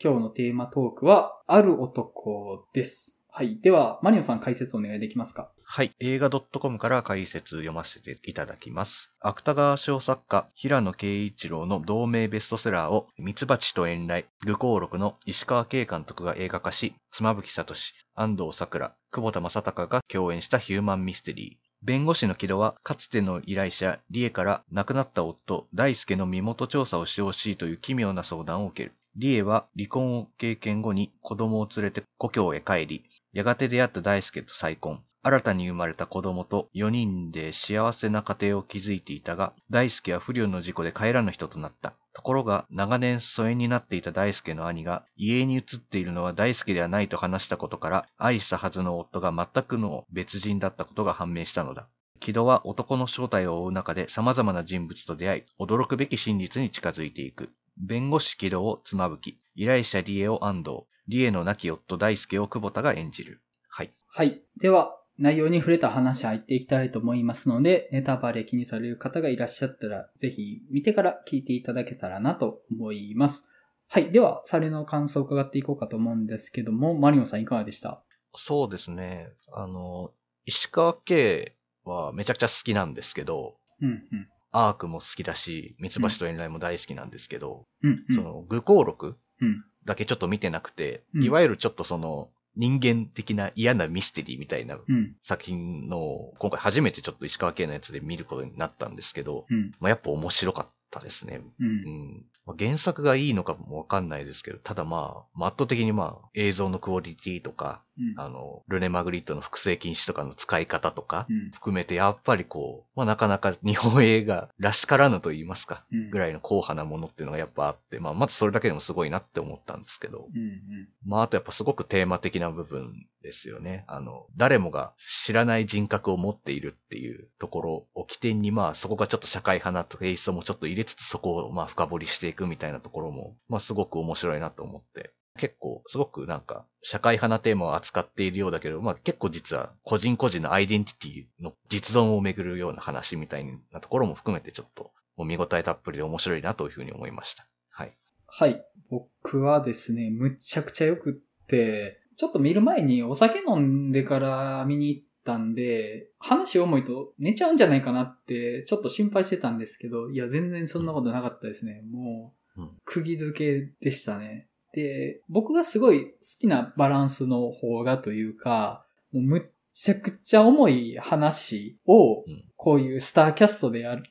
今日のテーマトークは、ある男です。はい。では、マリオさん解説お願いできますか？はい。映画 .com から解説読ませていただきます。芥川賞作家、平野啓一郎の同名ベストセラーを、ミツバチと遠来、愚行録の石川慶監督が映画化し、妻夫木聡、安藤桜、久保田正孝が共演したヒューマンミステリー。弁護士の木戸は、かつての依頼者、理恵から亡くなった夫、大輔の身元調査をしてほしいという奇妙な相談を受ける。理恵は離婚を経験後に子供を連れて故郷へ帰り、やがて出会った大輔と再婚。新たに生まれた子供と4人で幸せな家庭を築いていたが、大輔は不慮の事故で帰らぬ人となった。ところが、長年疎遠になっていた大輔の兄が、家に移っているのは大輔ではないと話したことから、愛したはずの夫が全くの別人だったことが判明したのだ。木戸は男の正体を追う中で様々な人物と出会い、驚くべき真実に近づいていく。弁護士木戸を妻夫木、依頼者理恵を安藤、理恵の亡き夫大輔を久保田が演じる。はい。はい。では、内容に触れた話入っていきたいと思いますので、ネタバレ気にされる方がいらっしゃったら、ぜひ見てから聞いていただけたらなと思います。はい。では、サレの感想を伺っていこうかと思うんですけども、マリオンさんいかがでした？そうですね。あの、石川慶はめちゃくちゃ好きなんですけど、うん、うん。アークも好きだし、三つ橋と遠来も大好きなんですけど、うん、うん。その、愚行録うん。だけちょっと見てなくて、うんいわゆるちょっとその、人間的な嫌なミステリーみたいなうん。作品の、今回初めてちょっと石川慶のやつで見ることになったんですけど、うん。まあ、やっぱ面白かったですね。う。うんん。まあ原作がいいのかもわかんないですけど、ただまあ、圧倒的にまあ、映像のクオリティとか、うん。あの、ルネ・マグリットの複製禁止とかの使い方とか、うん。含めてやっぱりこう、まあなかなか日本映画らしからぬと言いますか、うん。ぐらいの硬派なものっていうのがやっぱあって、まあまずそれだけでもすごいなって思ったんですけど、うん。うん。まああとやっぱすごくテーマ的な部分ですよね。あの、誰もが知らない人格を持っているっていうところを起点にまあそこがちょっと社会派なテイストもちょっと入れつつそこをまあ深掘りしていくみたいなところも、まあすごく面白いなと思って、結構、すごくなんか、社会派なテーマを扱っているようだけど、まあ結構実は個人個人のアイデンティティの実存をめぐるような話みたいなところも含めてちょっと、もう見応えたっぷりで面白いなというふうに思いました。はい。はい。僕はですね、むちゃくちゃよくって、ちょっと見る前にお酒飲んでから見に行ったんで、話重いと寝ちゃうんじゃないかなって、ちょっと心配してたんですけど、いや、全然そんなことなかったですね。もううん、釘付けでしたね。で、僕がすごい好きなバランスの方がというか、もうむっちゃくちゃ重い話をうん、こういうスターキャストでやって、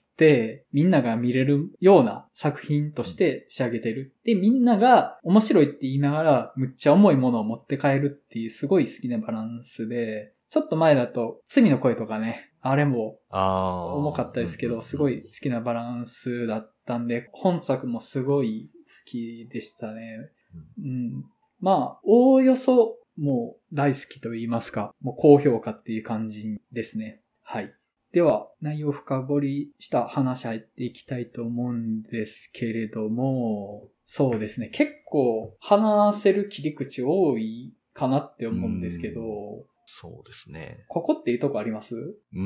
みんなが見れるような作品として仕上げてる。で、みんなが面白いって言いながら、むっちゃ重いものを持って帰るっていうすごい好きなバランスで、ちょっと前だと、罪の声とかね、あれも。重かったですけど、すごい好きなバランスだったんで、本作もすごい好きでしたね。うん。まあ、おおよそ、もう大好きと言いますか、もう高評価っていう感じですね。はい。では、内容を深掘りした話入っていきたいと思うんですけれども、そうですね。結構話せる切り口多いかなって思うんですけど、そうですね。ここっていうとこあります？うー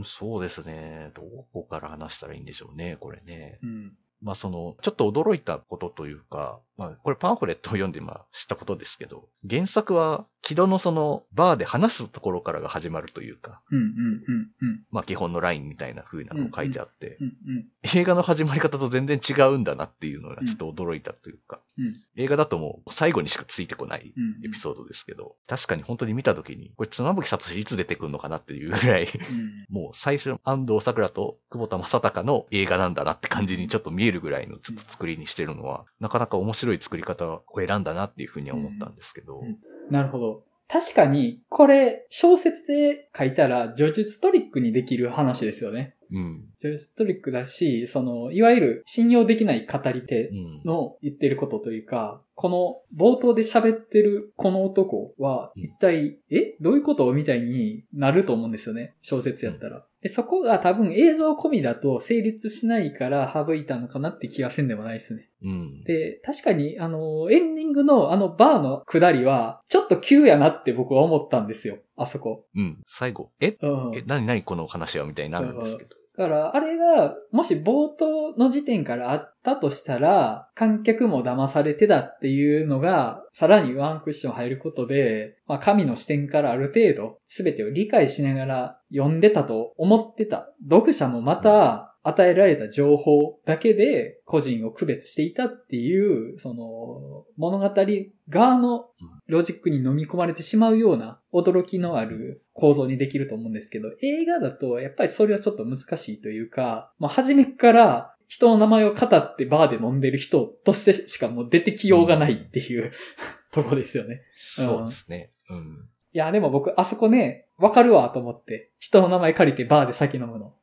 ん、そうですね。どこから話したらいいんでしょうね、これね。うん。まあその、ちょっと驚いたことというか、まあこれパンフレットを読んでまあ知ったことですけど、原作は木戸のそのバーで話すところからが始まるというか、うんうんうんうん。まあ基本のラインみたいな風なのを書いてあって、うんうん映画の始まり方と全然違うんだなっていうのがちょっと驚いたというか、うん。映画だともう最後にしかついてこないうんエピソードですけど、確かに本当に見た時に、これ妻夫木聡いつ出てくるのかなっていうぐらい、うん。もう最初の安藤桜と久保田正孝の映画なんだなって感じにちょっと見えるぐらいのちょっと作りにしてるのは、なかなか面白い作り方を選んだなっていうふうには思ったんですけど、うんなるほど。確かに、これ、小説で書いたら、叙述トリックにできる話ですよね。うん。叙述トリックだし、その、いわゆる信用できない語り手うん。の言ってることというか、この冒頭で喋ってるこの男はうん一体、え？どういうこと？みたいになると思うんですよね。小説やったら。でそこが多分映像込みだと成立しないから省いたのかなって気がせんでもないですね。うん。で、確かに、あの、エンディングのあのバーの下りは、ちょっと急やなって僕は思ったんですよ。あそこ。うん。最後、え？うん。え、何何この話は？みたいになるんですけど。だから、あれが、もし冒頭の時点からあったとしたら、観客も騙されてたっていうのが、さらにワンクッション入ることで、まあ、神の視点からある程度、すべてを理解しながら読んでたと思ってた。読者もまた、与えられた情報だけで個人を区別していたっていう、その物語側のロジックに飲み込まれてしまうような驚きのある構造にできると思うんですけど、映画だとやっぱりそれはちょっと難しいというか、まあ初めっから人の名前を語ってバーで飲んでる人としてしかもう出てきようがないっていう、とこですよね。そうですね。うん。いや、でも僕、あそこね、わかるわと思って、人の名前借りてバーで酒飲むの。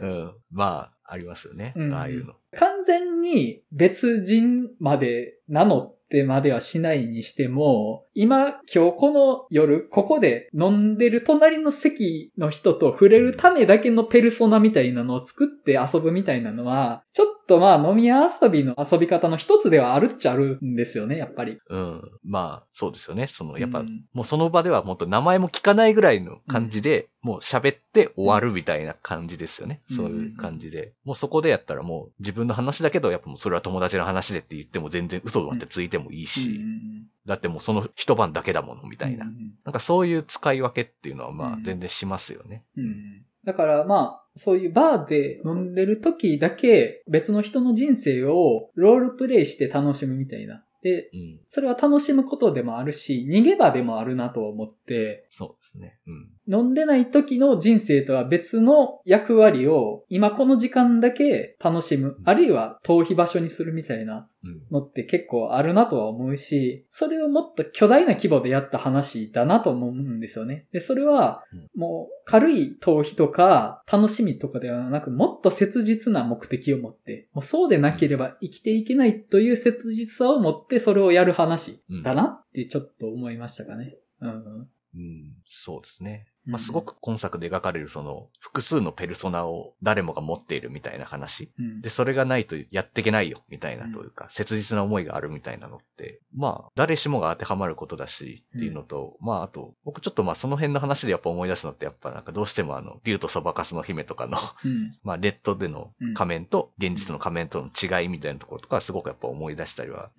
うん。まあ、ありますよね。うんああいうの。完全に別人まで名乗ってまではしないにしても、今、今日この夜、ここで飲んでる隣の席の人と触れるためだけのペルソナみたいなのを作って遊ぶみたいなのは、ちょっとまあ飲み屋遊びの遊び方の一つではあるっちゃあるんですよね、やっぱり。うん。まあ、そうですよね。その、やっぱ、うんもうその場ではもっと名前も聞かないぐらいの感じで、もう喋って終わるみたいな感じですよね。うんそういう感じで。もうそこでやったらもう自分の話だけど、やっぱもうそれは友達の話でって言っても全然嘘だってついてもいいし、うんだってもうその一晩だけだものみたいな。うんなんかそういう使い分けっていうのはまうんあ全然しますよね。うんだからまあ、そういうバーで飲んでる時だけ別の人の人生をロールプレイして楽しむみたいな。で、うん。それは楽しむことでもあるし、逃げ場でもあるなと思って、そうですね。うん。飲んでない時の人生とは別の役割を今この時間だけ楽しむ、あるいは逃避場所にするみたいなうん。のって結構あるなとは思うし、それをもっと巨大な規模でやった話だなと思うんですよね。で、それはうんもう軽い逃避とか楽しみとかではなく、もっと切実な目的を持って、もうそうでなければ生きていけないという切実さを持ってそれをやる話だなってちょっと思いましたかね。うん。うん。そうですね。うんまあ、すごく今作で描かれるその複数のペルソナを誰もが持っているみたいな話。うんで、それがないとやっていけないよ、みたいなうんというか、切実な思いがあるみたいなのって、まあ、誰しもが当てはまることだし、っていうのと、まあ、あと、僕ちょっとまあ、その辺の話でやっぱ思い出すのって、やっぱなんかどうしてもあの、竜とそばかすの姫とかの、うん。まあ、レッドでの仮面と、現実の仮面との違いみたいなところとか、すごくやっぱ思い出したりは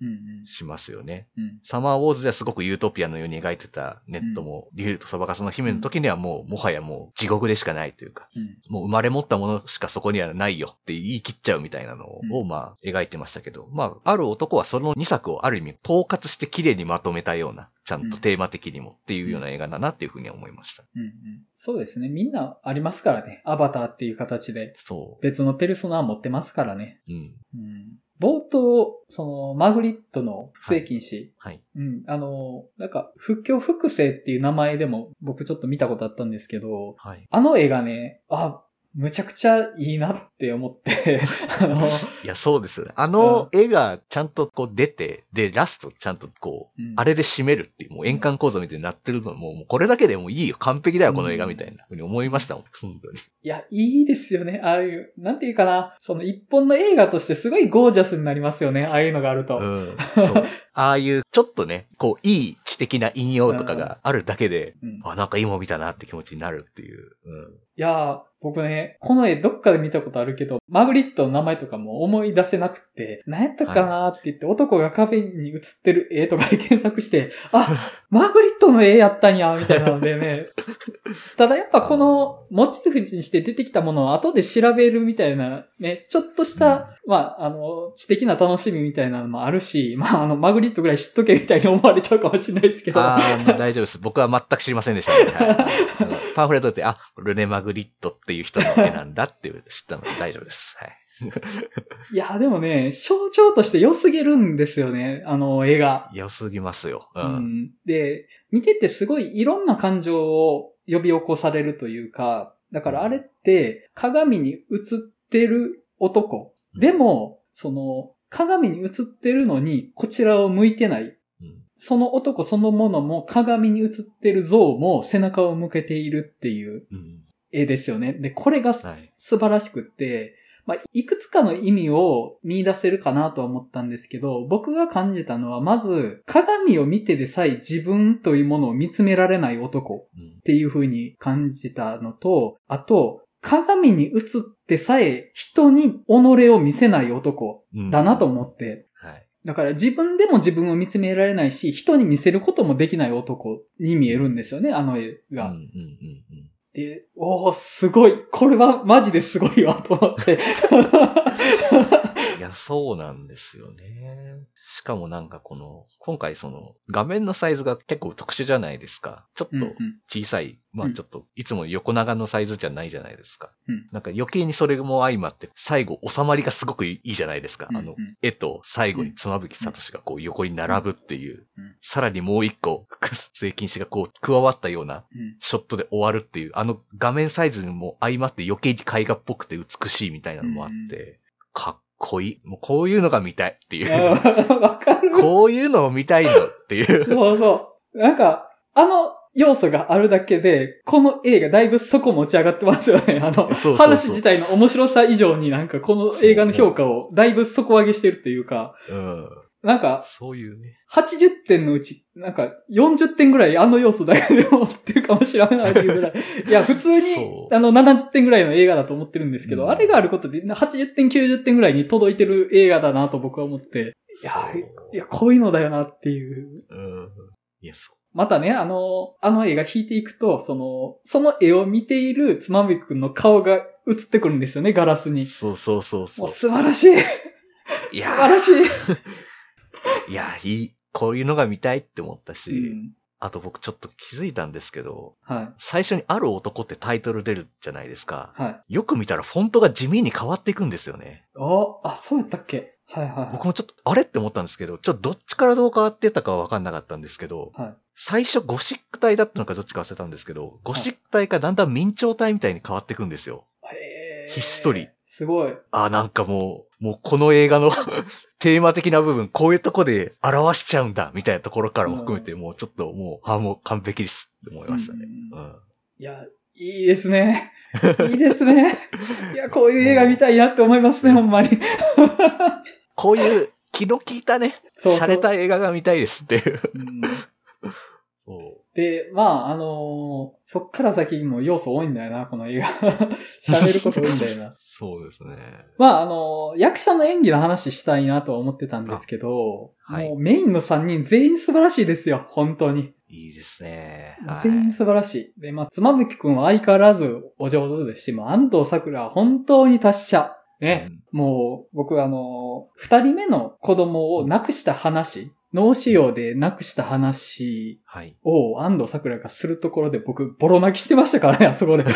しますよね。うん。サマーウォーズではすごくユートピアのように描いてたネットも、竜とそばかすの姫の時にはもう、もはやもう地獄でしかないというか、うん。もう生まれ持ったものしかそこにはないよって言い切っちゃうみたいなのを、うんまあ描いてましたけど、まあある男はその2作をある意味統括して綺麗にまとめたような、ちゃんとテーマ的にもっていうような映画だなっていうふうには思いました。うんうん。そうですね。みんなありますからね。アバターっていう形でそ別のペルソナを持ってますからね。う。うん。うん。冒頭、その、マグリットの不正禁止。はい。うん。あの、なんか、不況複製っていう名前でも僕ちょっと見たことあったんですけど、はい。あの絵がね、あ、むちゃくちゃいいなって思って、あの、いや、そうですよね。あの絵がちゃんとこう出て、で、ラストちゃんとこう、うんあれで締めるっていう、もう円環構造みたいになってるのも、もうこれだけでもういいよ。完璧だよ、この映画みたいなふうに思いましたもん。本当に。いや、いいですよね。ああいう、なんていうかな、その一本の映画としてすごいゴージャスになりますよね。ああいうのがあると。うん。そう。ああいう、ちょっとね、こう、いい知的な引用とかがあるだけで、うんあ、なんかいいもん見たなって気持ちになるっていう。うん。いやー、僕ね、この絵どっかで見たことあるけど、マグリットの名前とかも思い出せなくて、何やったかなーって言って、男が壁に写ってる絵とかで検索して、あ、マグリットの絵やったんや、みたいなのでね。ただやっぱこのモチーフにして出てきたものを後で調べるみたいな、ね、ちょっとした、まあ、あの、知的な楽しみみたいなのもあるし、まあ、あの、マグリットぐらい知っとけみたいに思われちゃうかもしれないですけど。ああ、大丈夫です。僕は全く知りませんでした、ねはい パンフレットで、あ、ルネ・マグリットっていう人の絵なんだっていう知ったので大丈夫です。はい。いや、でもね、象徴として良すぎるんですよね、あの絵が。良すぎますよ。う。うんん。で、見ててすごいいろんな感情を呼び起こされるというか、だからあれって鏡に映ってる男。でも、その、鏡に映ってるのにこちらを向いてない。うんその男そのものも鏡に映ってる像も背中を向けているっていううん。絵ですよね。で、これがすはい。素晴らしくって、まあ、いくつかの意味を見出せるかなとは思ったんですけど、僕が感じたのは、まず、鏡を見てでさえ自分というものを見つめられない男うんっていう風に感じたのと、あと、鏡に映ってさえ人に己を見せない男うんだなと思って、はい。だから自分でも自分を見つめられないし、人に見せることもできない男に見えるんですよね、あの絵が。うんうんうんうん。で、おー、すごい。これはマジですごいわ、と思って。いや、そうなんですよね。しかもなんかこの、今回その、画面のサイズが結構特殊じゃないですか。ちょっとうんうん小さい。まうんあちょっと、いつも横長のサイズじゃないじゃないですか。うんなんか余計にそれも相まって、最後収まりがすごくいいじゃないですか。あのうんうん、絵と最後に妻夫木聡がこう横に並ぶっていううん。さらにもう一個、末禁止がこう加わったようなうんショットで終わるっていう、あの画面サイズにも相まって余計に絵画っぽくて美しいみたいなのもあって、かっこいい。もうこういうのが見たいっていう。わかる。こういうのを見たいのっていう。そうそう。なんか、あの要素があるだけで、この映画だいぶそこ持ち上がってますよね。あの、話自体の面白さ以上になんかこの映画の評価をだいぶ底上げしてるっていうか、うん。なんか、そういうね。80点のうち、なんか40点ぐらいあの要素だけで持ってるかもしれないっていうぐらい。いや、普通にあの、70点ぐらいの映画だと思ってるんですけど、うんあれがあることで80点、90点ぐらいに届いてる映画だなと僕は思って、いや、いや、こういうのだよなっていう。うん。いや、そまたね、あの、あの映画引いていくと、その、その絵を見ているつまみくんの顔が映ってくるんですよね、ガラスう。に。そうそうそうそうもう。素晴らしい。い素や晴らしい。いや、いい。こういうのが見たいって思ったし、うんあと僕ちょっと気づいたんですけど、はい。最初にある男ってタイトル出るじゃないですか。はい。よく見たらフォントが地味に変わっていくんですよね。あ、あ、そうやったっけ？はいはいはい。僕もちょっと、あれって思ったんですけど、ちょっとどっちからどう変わってたかは分かんなかったんですけど、はい。最初ゴシック体だったのかどっちか忘れたんですけど、ゴシック体からだんだん明朝体みたいに変わっていくんですよ。へーひっそり。すごい。あ、なんかもう、もうこの映画の テーマ的な部分、こういうとこで表しちゃうんだ、みたいなところからも含めて、もうちょっともう、あ、もう完璧ですって思いましたね。うんうん。いや、いいですね。いいですね。いや、こういう映画見たいなって思いますね、ほんまに。こういう気の利いたね、そうそう洒落た映画が見たいですっていう。うんそで、まあ、あのーそっから先にも要素多いんだよな、この映画。喋ること多いんだよなう。。そうですね。まあ、あのー役者の演技の話したいなとは思ってたんですけど、あはいもうメインの3人全員素晴らしいですよ、本当に。いいですね。はい全員素晴らしい。で、まあ、妻夫木くんは相変わらずお上手ですし、もう安藤桜は本当に達者。ね。もう、僕あの、二人目の子供を亡くした話、脳腫瘍で亡くした話はい。を安藤桜がするところで僕、ボロ泣きしてましたからね、あそこで。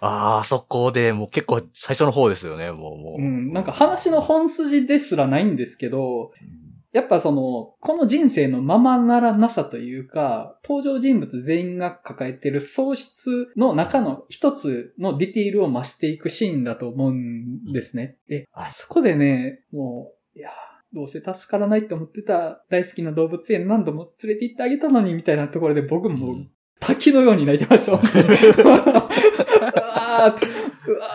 あーあそこでもう結構最初の方ですよね、もう。もううん、なんか話の本筋ですらないんですけど、うんやっぱその、この人生のままならなさというか、登場人物全員が抱えてる喪失の中の一つのディティールを増していくシーンだと思うんですね。で、あそこでね、もう、いや、どうせ助からないって思ってた大好きな動物園何度も連れて行ってあげたのにみたいなところで僕もう滝のように泣いてました、本当に。うわーって、うわ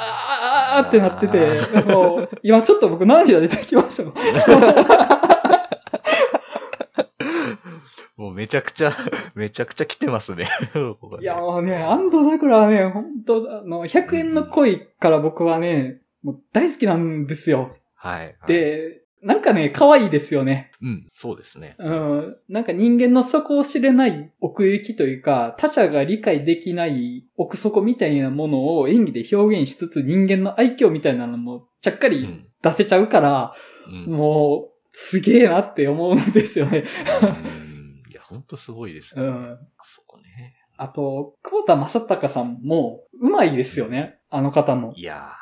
ーってなってて、もう、今ちょっと僕涙出てきましたもん。もうめちゃくちゃ、めちゃくちゃ来てますねいや、もうね、安藤桜はね、本当あの、100円の恋から僕はね、もう大好きなんですよ。はい。はい、で、なんかね、可愛いですよね。うん、そうですね。うん。なんか人間の底を知れない奥行きというか、他者が理解できない奥底みたいなものを演技で表現しつつ人間の愛嬌みたいなのもちゃっかりうん。出せちゃうから、うん。もう、すげえなって思うんですよね。うんいや、ほんとすごいですね。うん。あそこね。あと、久保田正孝さんも、うまいですよね。あの方も。いや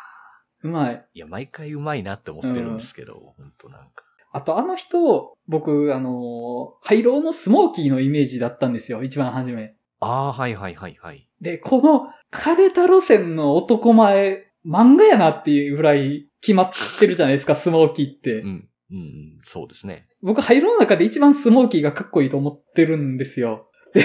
うまい。ー、いや、毎回うまいなって思ってるんですけど、ほんとなんか。あと、あの人、僕、あの、廃炉のスモーキーのイメージだったんですよ。一番初め。ああ、はいはいはいはい。で、この、枯れた路線の男前、漫画やなっていうぐらい決まってるじゃないですか、スモーキーって。うん、うん、うん、そうですね。僕、廃炉の中で一番スモーキーがかっこいいと思ってるんですよ。で、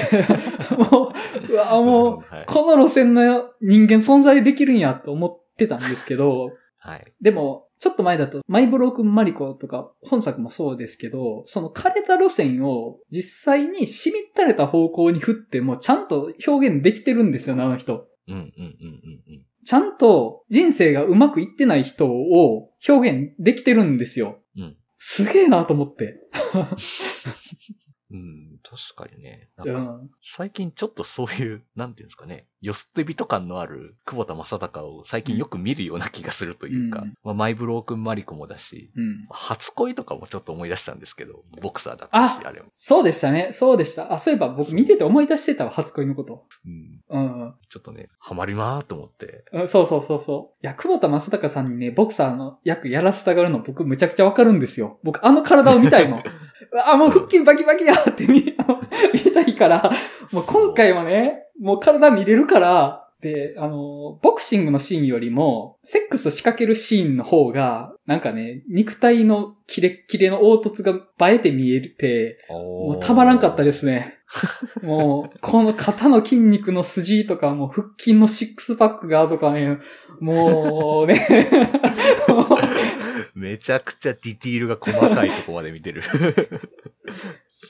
もう、うわ、もう、はい。この路線の人間存在できるんやと思ってたんですけど、はい。でも、ちょっと前だと、マイブロークンマリコとか、本作もそうですけど、その枯れた路線を実際にしみったれた方向に振ってもちゃんと表現できてるんですよね、あの人。うんうんうんうんうん。ちゃんと人生がうまくいってない人を表現できてるんですよ。うんすげえなと思って。うん、確かにね。なんかうん。最近ちょっとそういう、なんていうんですかね、よすって人感のある久保田正孝を最近よく見るような気がするというか、うんまあ、マイブロークンマリコもだし、うん。初恋とかもちょっと思い出したんですけど、ボクサーだったし、あれも。そうでしたね。そうでした。あ、そういえば僕見てて思い出してたわ、初恋のこと。うん、うん。ちょっとね、ハマるなーと思って。うんそうそうそうそう。いや、久保田正孝さんにね、ボクサーの役やらせたがるの僕むちゃくちゃわかるんですよ。僕あの体を見たいの。うわ、もう腹筋バキバキやって見、見たいから、もう今回はね、もう体見れるから、で、あの、ボクシングのシーンよりも、セックス仕掛けるシーンの方が、なんかね、肉体のキレッキレの凹凸が映えて見えて、もうたまらんかったですすね。もう、この肩の筋肉の筋とか、もう腹筋のシックスパックがとかね、もうね、めちゃくちゃディティールが細かいとこまで見てる。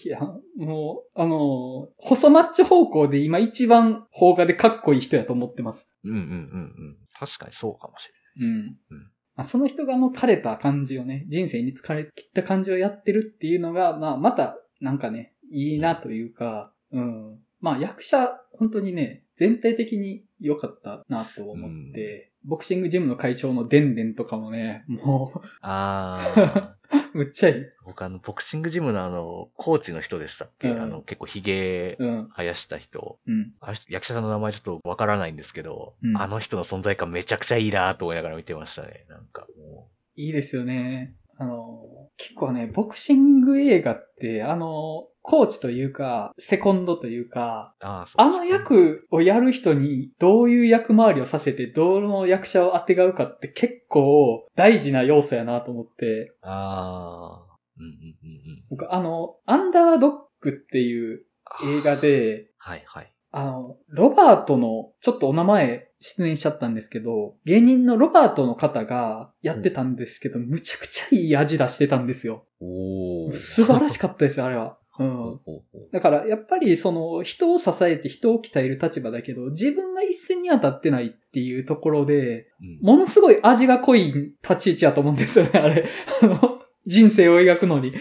いや、もう、あの、細マッチ方向で今一番邦画でかっこいい人やと思ってます。うんうんうんうん。確かにそうかもしれうん。うんまあ、その人があの枯れた感じをね、人生に疲れ切った感じをやってるっていうのが、まあまた、なんかね、いいなというか、うん。まあ役者、本当にね、全体的に良かったなと思って、ボクシングジムの会長のデンデンとかもね、もない。あー。う、むっちゃいい。僕あの、ボクシングジムのあの、コーチの人でしたっけ、うんあの、結構ヒゲうん。生やした人。うん。あ役者さんの名前ちょっとわからないんですけど、うんあの人の存在感めちゃくちゃいいなと思いながら見てましたね。なんかもいいですよね。あの、結構ね、ボクシング映画って、あの、コーチというか、セコンドというか、う、あの役をやる人にどういう役回りをさせて、どの役者を当てがうかって結構大事な要素やなと思って、ああ。うんうんうんうん。僕あの、アンダードッグっていう映画で、はいはい。あの、ロバートの、ちょっとお名前出演しちゃったんですけど、芸人のロバートの方がやってたんですけど、むちゃくちゃいい味出してたんですよ。素晴らしかったです、あれは。うん。だから、やっぱり、その、人を支えて人を鍛える立場だけど、自分が一線に当たってないっていうところで、うんものすごい味が濃い立ち位置やと思うんですよね、あれ。あの、人生を描くのに。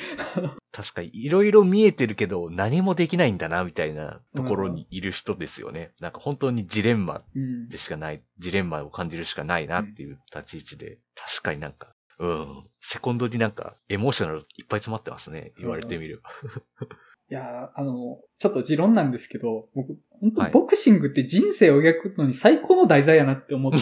確かに、いろいろ見えてるけど、何もできないんだな、みたいなところにいる人ですよね。なんか本当にジレンマうん。でしかない、ジレンマを感じるしかないなっていう立ち位置で、確かになんか、うん、セコンドになんか、エモーショナルいっぱい詰まってますね。言われてみれば。いやー、あの、ちょっと持論なんですけど、僕、本当はいボクシングって人生を描くのに最高の題材やなって思っ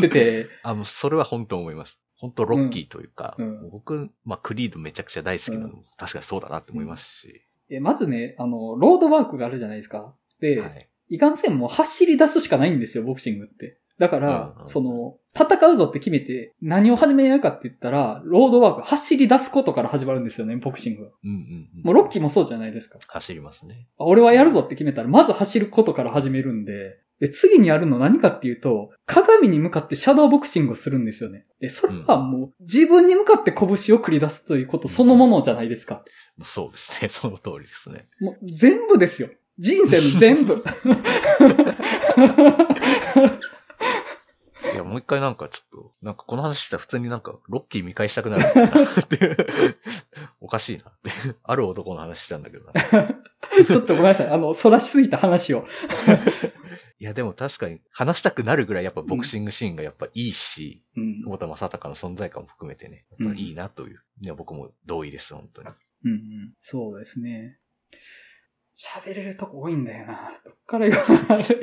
てて、あ、もうそれは本当思います。本当ロッキーというか、うんうん僕、まあ、クリードめちゃくちゃ大好きなのも、うん確かにそうだなって思いますし。えまずね、あの、ロードワークがあるじゃないですか。で、はい。いかんせんもう走り出すしかないんですよ、ボクシングって。だから、うんうんその、戦うぞって決めて何を始めるかって言ったら、ロードワーク、走り出すことから始まるんですよね、ボクシングは。うんうんうん。もうロッキーもそうじゃないですか。走りますね。あ俺はやるぞって決めたら、まず走ることから始めるんで、で、次にやるの何かっていうと、鏡に向かってシャドーボクシングをするんですよね。で、それはもう、自分に向かって拳を繰り出すということそのものじゃないですか。そうですね。その通りですね。もう、全部ですよ。人生の全部。いや、もう一回なんかちょっと、なんかこの話したら普通になんか、ロッキー見返したくなるな。おかしいなって。ある男の話したんだけどな。ちょっとごめんなさい。あの、反らしすぎた話を。いや、でも確かに話したくなるぐらいやっぱボクシングシーンがやっぱいいし、うん。久保田正孝の存在感も含めてね、やっぱいいなという。いや、僕も同意です、本当に。うんうん。そうですね。喋れるとこ多いんだよな。どっから言わないそうで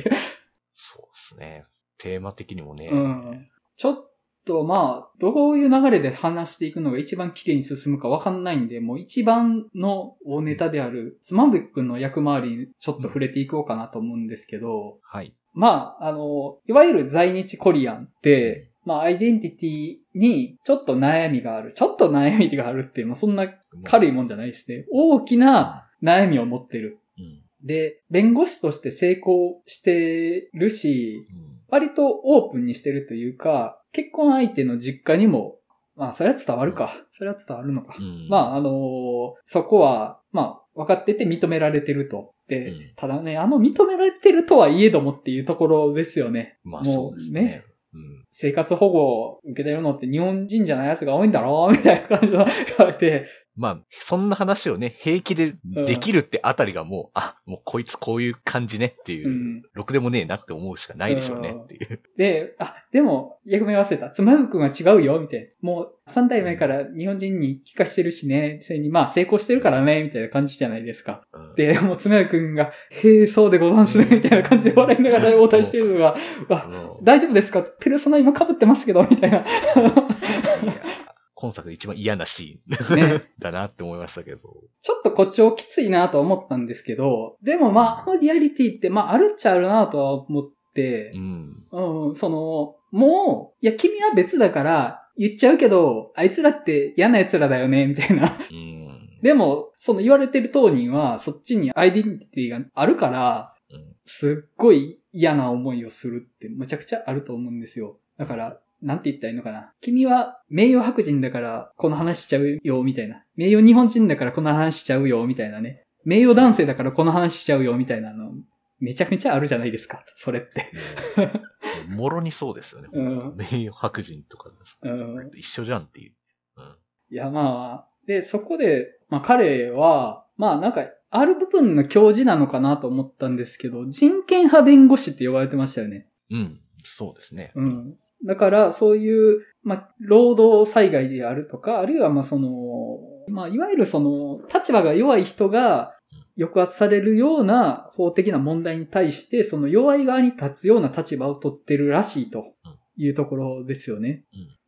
すね。テーマ的にもね。うん。ちょっとまあ、どういう流れで話していくのが一番綺麗に進むかわかんないんで、もう一番の大ネタである、つまぶくんの役回りにちょっと触れていこうかなと思うんですけど、はい。まあ、あの、いわゆる在日コリアンって、まあ、アイデンティティにちょっと悩みがある。ちょっと悩みがあるっていう、まあ、そんな軽いもんじゃないですね。大きな悩みを持ってる。うん。で、弁護士として成功してるし、うん。割とオープンにしてるというか、結婚相手の実家にもまあ、それは伝わるか。それは伝わるのか。うんまあ、あのーそこは、まあ、分かってて認められてると。で、うんただね、あの認められてるとはいえどもっていうところですよね。まあもそうですね。うん。生活保護を受けてるのって日本人じゃないやつが多いんだろう？みたいな感じの言われて、まあ、そんな話をね、平気でできるってあたりがもう、あ、もうこいつこういう感じねっていうう、ん。ろくでもねえなって思うしかないでしょうねっていう。で、あ、でも、逆目忘れた。つまむくんは違うよ、みたいな。もう、3代目から日本人に帰化してるしね、それにまあ成功してるからね、みたいな感じじゃないですか。うんで、もうつまむくんが、へえ、そうでござんすね、みたいな感じで笑いながら応対してるのが、う大丈夫ですか？ペルソナ今被ってますけど、みたいな。今作で一番嫌なシーンね。だなって思いましたけど。ちょっとこっちをきついなとは思ったんですけど、でもまあ、あのリアリティって、まあ、あるっちゃあるなとは思ってう、ん。うん、その、もう、いや、君は別だから、言っちゃうけど、あいつらって嫌な奴らだよね、みたいな。うん。でも、その言われてる当人は、そっちにアイデンティティがあるから、うんすっごい嫌な思いをするってむちゃくちゃあると思うんですよ。だから、なんて言ったらいいのかな。君は名誉白人だからこの話しちゃうよ、みたいな。名誉日本人だからこの話しちゃうよ、みたいなね。名誉男性だからこの話しちゃうよ、みたいなの、めちゃくちゃあるじゃないですか。それって。もろにそうですよね。うん。名誉白人とかですうん。一緒じゃんっていう。うん。いや、まあ、で、そこで、まあ彼は、まあなんか、ある部分の教授なのかなと思ったんですけど、人権派弁護士って呼ばれてましたよね。うん。そうですね。うん。だから、そういう、まあ、労働災害であるとか、あるいは、まあ、その、まあ、いわゆるその、立場が弱い人が抑圧されるような法的な問題に対して、その弱い側に立つような立場を取ってるらしいというところですよね。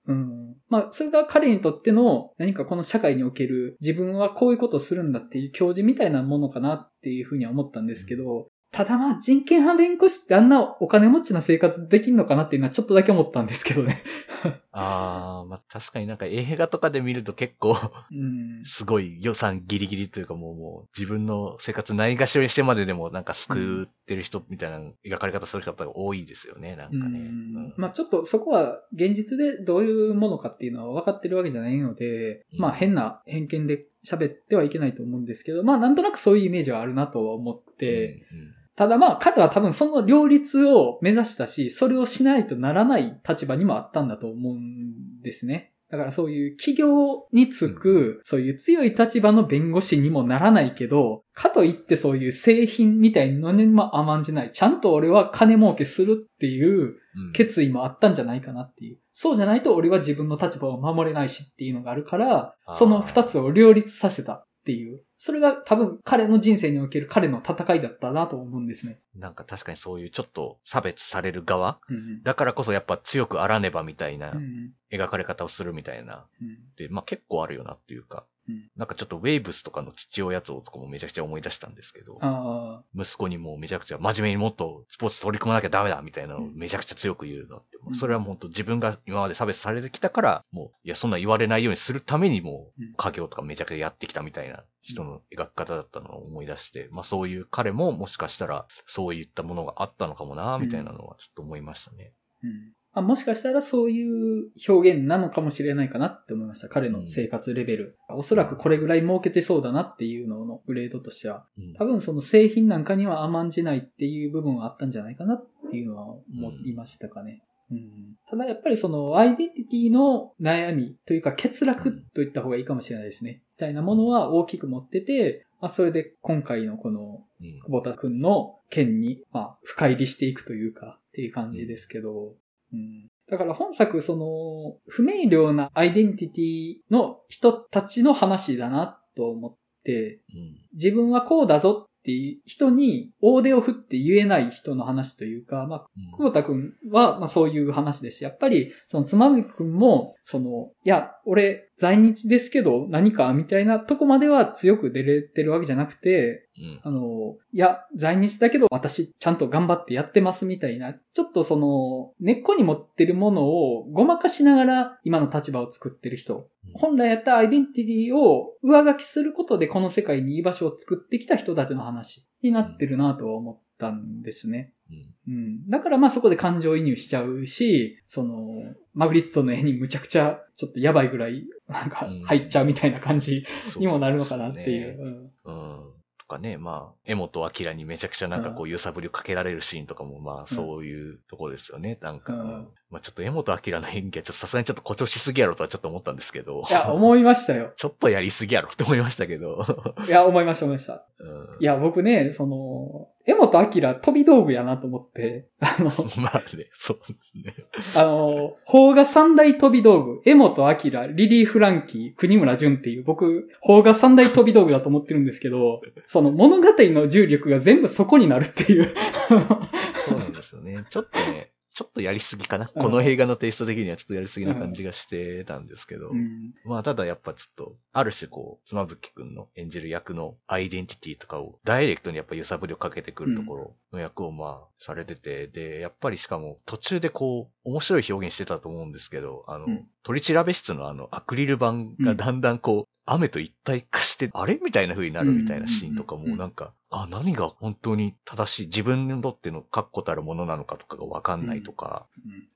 うん。まあ、それが彼にとっての何かこの社会における自分はこういうことをするんだっていう教授みたいなものかなっていうふうには思ったんですけど、ただまあ人権派弁護士ってあんなお金持ちな生活できんのかなっていうのはちょっとだけ思ったんですけどね。ああ、まあ確かになんか映画とかで見ると結構、うん。すごい予算ギリギリというかもうもう自分の生活ないがしろにしてまででもなんか救ってる人みたいな描かれ方する人が多いですよね、なんかね。うんまあちょっとそこは現実でどういうものかっていうのは分かってるわけじゃないので、うんまあ変な偏見で喋ってはいけないと思うんですけど、まあなんとなくそういうイメージはあるなとは思って、うんただまあ彼は多分その両立を目指したし、それをしないとならない立場にもあったんだと思うんですね。だからそういう企業につく、そういう強い立場の弁護士にもならないけど、かといってそういう製品みたいなのにも甘んじない。ちゃんと俺は金儲けするっていううん決意もあったんじゃないかなっていう。そうじゃないと俺は自分の立場を守れないしっていうのがあるからその二つを両立させたっていう。それが多分彼の人生における彼の戦いだったなと思うんですね。なんか確かにそういうちょっと差別される側うんだからこそやっぱ強くあらねばみたいなうん描かれ方をするみたいな。うんで、まあ結構あるよなっていうか。うん。なんかちょっとウェイブスとかの父親像とかもめちゃくちゃ思い出したんですけど、あ息子にもめちゃくちゃ真面目にもっとスポーツ取り組まなきゃダメだみたいなのをめちゃくちゃ強く言うのって、うん。それはもう本当自分が今まで差別されてきたから、もう、いや、そんな言われないようにするためにもうん、家業とかめちゃくちゃやってきたみたいな人の描き方だったのを思い出して、まあそういう彼ももしかしたらそういったものがあったのかもな、みたいなのはちょっと思いましたね。ーうんあもしかしたらそういう表現なのかもしれないかなって思いました。彼の生活レベル。おそらくこれぐらい儲けてそうだなっていうののグレードとしては。うん多分その製品なんかには甘んじないっていう部分はあったんじゃないかなっていうのは思いましたかね。うん、ただやっぱりそのアイデンティティの悩みというか欠落と言った方がいいかもしれないですね。みたいなものは大きく持ってて、まあ、それで今回のこのうん久保田くんの件に、まあ、深入りしていくというか、っていう感じですけど、うん。だから本作、その、不明瞭なアイデンティティの人たちの話だなと思って、うん自分はこうだぞっていう人に大手を振って言えない人の話というか、まあ、うん久保田くんは、まあそういう話ですし、やっぱり、そのつまみくんも、その、いや、俺、在日ですけど何かみたいなとこまでは強く出れてるわけじゃなくて、うんあの、いや、在日だけど私ちゃんと頑張ってやってますみたいな、ちょっとその、根っこに持ってるものをごまかしながら今の立場を作ってる人。うん本来やったアイデンティティを上書きすることでこの世界に居場所を作ってきた人たちの話になってるなとは思ったんですね。うん。うん。だからまあそこで感情移入しちゃうし、その、マグリットの絵にむちゃくちゃちょっとやばいぐらい、なんかうん入っちゃうみたいな感じにもなるのかなっていう。ねうんうん。とかね、まあ、江本明にめちゃくちゃなんかこう揺さぶりをかけられるシーンとかも、まあ、そういうところですよね。なんか、うんまあちょっと江本明の演技はちょっとさすがにちょっと誇張しすぎやろとはちょっと思ったんですけど。いや、思いましたよ。ちょっとやりすぎやろって思いましたけど。いや、思いました、思いました。うんいや、僕ね、その、江本明飛び道具やなと思って、あの、まあね、そうですね。あの、邦画三大飛び道具、江本明、リリー・フランキー、国村淳っていう、僕、邦画三大飛び道具だと思ってるんですけど、その物語の重力が全部そこになるっていう。そうなんですよね。ちょっとね、ちょっとやりすぎかな。うん。この映画のテイスト的にはちょっとやりすぎな感じがしてたんですけど。うん。まあ、ただやっぱちょっと、ある種こう、妻夫木くんの演じる役のアイデンティティとかを、ダイレクトにやっぱ揺さぶりをかけてくるところの役をまあ、されてて、で、やっぱりしかも途中でこう、面白い表現してたと思うんですけど、あの、うん。取り調べ室のあの、アクリル板がだんだんこう、雨と一体化して、あれ？みたいな風になるみたいなシーンとかうん。うん。うん。もなんか、あ、何が本当に正しい、自分にとっての確固たるものなのかとかがわかんないとか、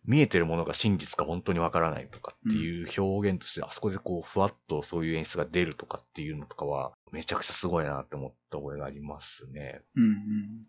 見えてるものが真実か本当にわからないとかっていう表現として、あそこでこう、ふわっとそういう演出が出るとかっていうのとかは、めちゃくちゃすごいなって思った覚えがありますね。うんうん。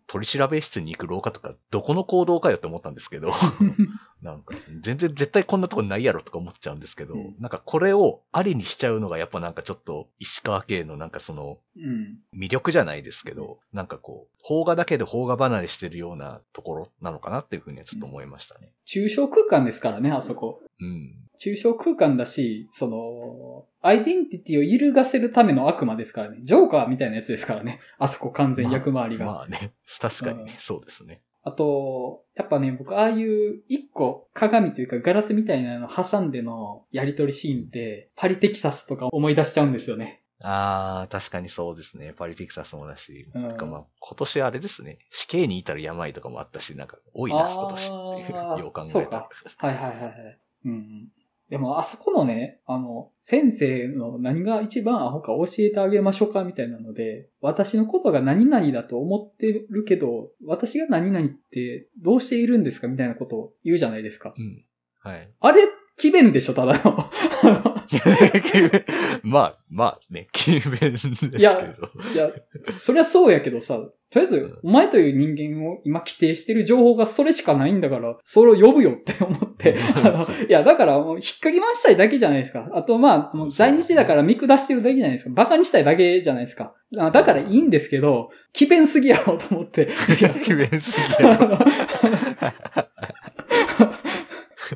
取り調べ室に行く廊下とか、どこの行動かよって思ったんですけど、なんか、全然絶対こんなとこないやろとか思っちゃうんですけど、うん。なんかこれをありにしちゃうのがやっぱなんかちょっと石川系のなんかそのうん。魅力じゃないですけど、なんかこう、邦画だけで邦画離れしてるようなところなのかなっていうふうにはちょっと思いましたね。抽象空間ですからね、あそこ。うん。抽象空間だし、その、アイデンティティを揺るがせるための悪魔ですからね。ジョーカーみたいなやつですからね。あそこ完全役回りが。まあね、確かにねうん、そうですね。あと、やっぱね、僕、ああいう一個鏡というかガラスみたいなの挟んでのやりとりシーンって、パリテキサスとか思い出しちゃうんですよね。ああ、確かにそうですね。パリテキサスもだし、うんなんかまあ、今年あれですね。死刑に至る病とかもあったし、なんか多いな、今年っていう、あーよう考えたらそうか。はいはいはいはい。うんうん。でも、あそこのね、あの、先生の何が一番アホか教えてあげましょうかみたいなので、私のことが何々だと思ってるけど、私が何々ってどうしているんですかみたいなことを言うじゃないですか。うん。はい。あれ、奇弁でしょただの。まあ、まあね、勤勉ですけど。いやいや、そりゃそうやけどさ、とりあえず、お前という人間を今規定してる情報がそれしかないんだから、それを呼ぶよって思って、あの、いや、だからもう引っかき回したいだけじゃないですか。あと、まあ、もう在日だから見下してるだけじゃないですか。馬鹿にしたいだけじゃないですか。あだからいいんですけど、奇弁すぎやろうと思って。いや勤勉すぎやろ。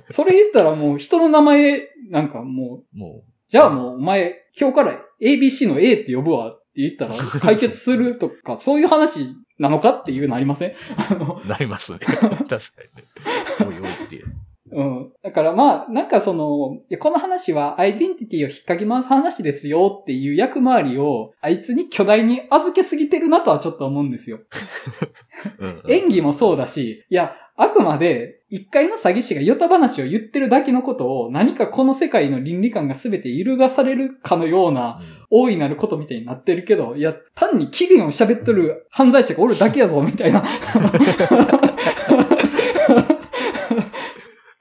それ言ったらもう人の名前、なんかもう、もじゃあもうお前、今日から ABC の A って呼ぶわって言ったら 解決するとか、そういう話なのかっていうのありません？なりますね。確かにね。おいおいって。うん。だからまあ、なんかその、いやこの話はアイデンティティを引っかき回す話ですよっていう役回りを、あいつに巨大に預けすぎてるなとはちょっと思うんですよ。うんうん演技もそうだし、いや、あくまで一回の詐欺師がヨタ話を言ってるだけのことを何かこの世界の倫理観が全て揺るがされるかのような大いなることみたいになってるけど、いや、単に機嫌を喋っとる犯罪者がおるだけやぞ、みたいな。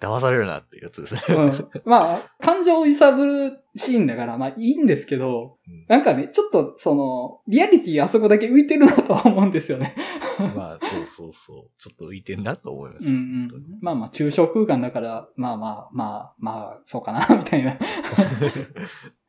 騙されるなっていうやつですね。うん、まあ、感情を揺さぶるシーンだから、まあいいんですけど、うんなんかね、ちょっとその、リアリティあそこだけ浮いてるなとは思うんですよね。まあ、そうそうそう。ちょっと浮いてんなと思います。うんうん。まあまあ、抽象空間だから、まあまあまあ、まあ、そうかな、みたいな。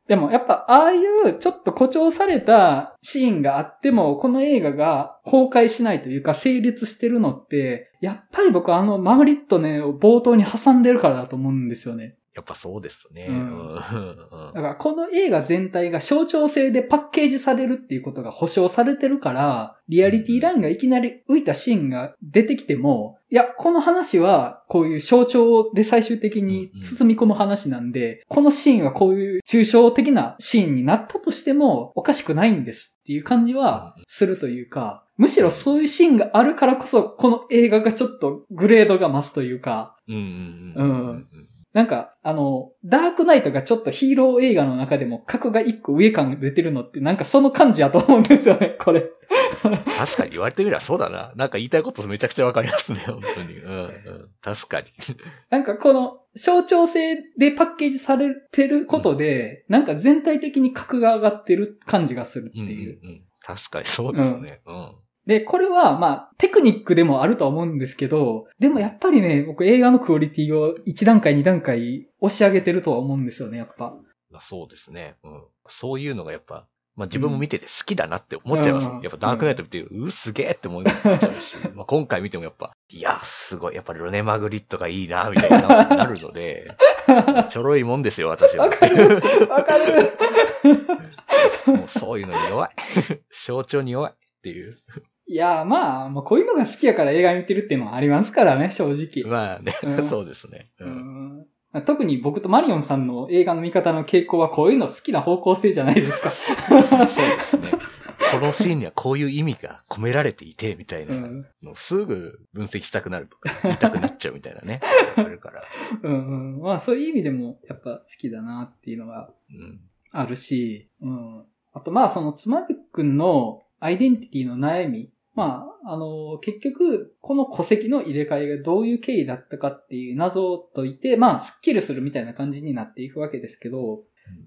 でもやっぱああいうちょっと誇張されたシーンがあっても、この映画が崩壊しないというか成立してるのって、やっぱり僕あのマグリットねを冒頭に挟んでるからだと思うんですよね。やっぱそうですね。ううん。んうん。だからこの映画全体が象徴性でパッケージされるっていうことが保証されてるから、リアリティラインがいきなり浮いたシーンが出てきても、いや、この話はこういう象徴で最終的に包み込む話なんで、このシーンはこういう抽象的なシーンになったとしてもおかしくないんですっていう感じはするというか、むしろそういうシーンがあるからこそ、この映画がちょっとグレードが増すというか、うんうんうんうん。うん。なんか、あの、ダークナイトがちょっとヒーロー映画の中でも格が一個上感が出てるのってなんかその感じやと思うんですよね、これ。確かに言われてみればそうだな。なんか言いたいことめちゃくちゃわかりますね、本当に。うん、うん。確かに。なんかこの象徴性でパッケージされてることで、なんか全体的に格が上がってる感じがするってうん、うん、いう。うん。確かにそうですね。うん。で、これは、まあ、テクニックでもあるとは思うんですけど、でもやっぱりね、僕映画のクオリティを1段階2段階押し上げてるとは思うんですよね、やっぱ。まあ、そうですね。うん。そういうのがやっぱ、まあ自分も見てて好きだなって思っちゃいます。うんやっぱダークナイト見てる、うすげえって思っちゃうし、まあ今回見てもやっぱ、いや、すごい、やっぱルネ・マグリットがいいな、みたいな、なるので、ちょろいもんですよ、私は。わかるわかる もうそういうのに弱い。象徴に弱いっていう。いや、まあ、もうこういうのが好きやから映画見てるっていうのはありますからね、正直。まあね、うんそうですね。う。うんん特に僕とマリオンさんの映画の見方の傾向はこういうの好きな方向性じゃないですか。そうですね。このシーンにはこういう意味が込められていて、みたいうなんのをすぐ分析したくなるとか、言いたくなっちゃうみたいなね。あるから。うんうん。まあそういう意味でもやっぱ好きだなっていうのがうん。あるし、うん。あとまあそのつまびくんのアイデンティティの悩み。まあ、あの、結局、この戸籍の入れ替えがどういう経緯だったかっていう謎を解いて、まあ、スッキリするみたいな感じになっていくわけですけど、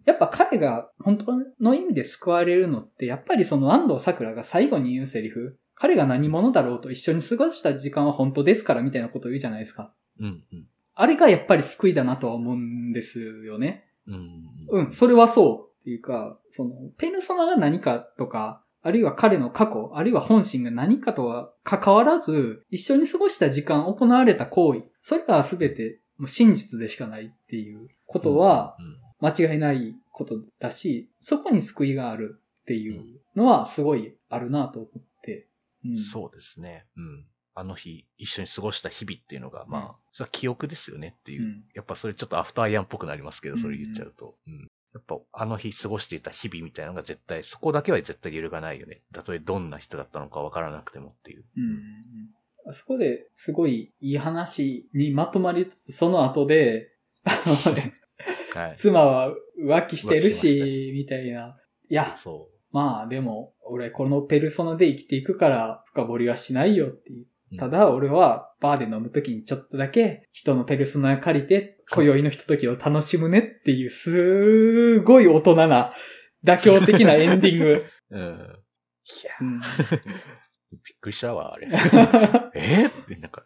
やっぱ彼が本当の意味で救われるのって、やっぱりその安藤桜が最後に言うセリフ、彼が何者だろうと一緒に過ごした時間は本当ですからみたいなことを言うじゃないですか。うん。うん。あれがやっぱり救いだなとは思うんですよね。うん。うん、それはそう。っていうか、その、ペルソナが何かとか、あるいは彼の過去、あるいは本心が何かとは関わらず、一緒に過ごした時間、行われた行為、それが全てもう真実でしかないっていうことは、うん、間違いないことだし、そこに救いがあるっていうのはすごいあるなと思って。うん、そうですね。うん。あの日、一緒に過ごした日々っていうのが、まあ、うんそれは記憶ですよねっていう。うんやっぱそれちょっとアフターアイアンっぽくなりますけど、うんそれ言っちゃうと。うん。やっぱあの日過ごしていた日々みたいなのが絶対、そこだけは絶対揺るがないよね。たとえどんな人だったのかわからなくてもっていう。うん。あそこですごいいい話にまとまりつつ、その後で、あのね、はい。妻は浮気してるしし、みたいな。いや、そまあでも、俺このペルソナで生きていくから深掘りはしないよっていう。う。ただ俺はバーで飲むときにちょっとだけ人のペルソナを借りて、今宵のひとときを楽しむねっていう、すごい大人な、妥協的なエンディング。うん。いやうんびっくりしたわ、あれ。え？ーって、なんか、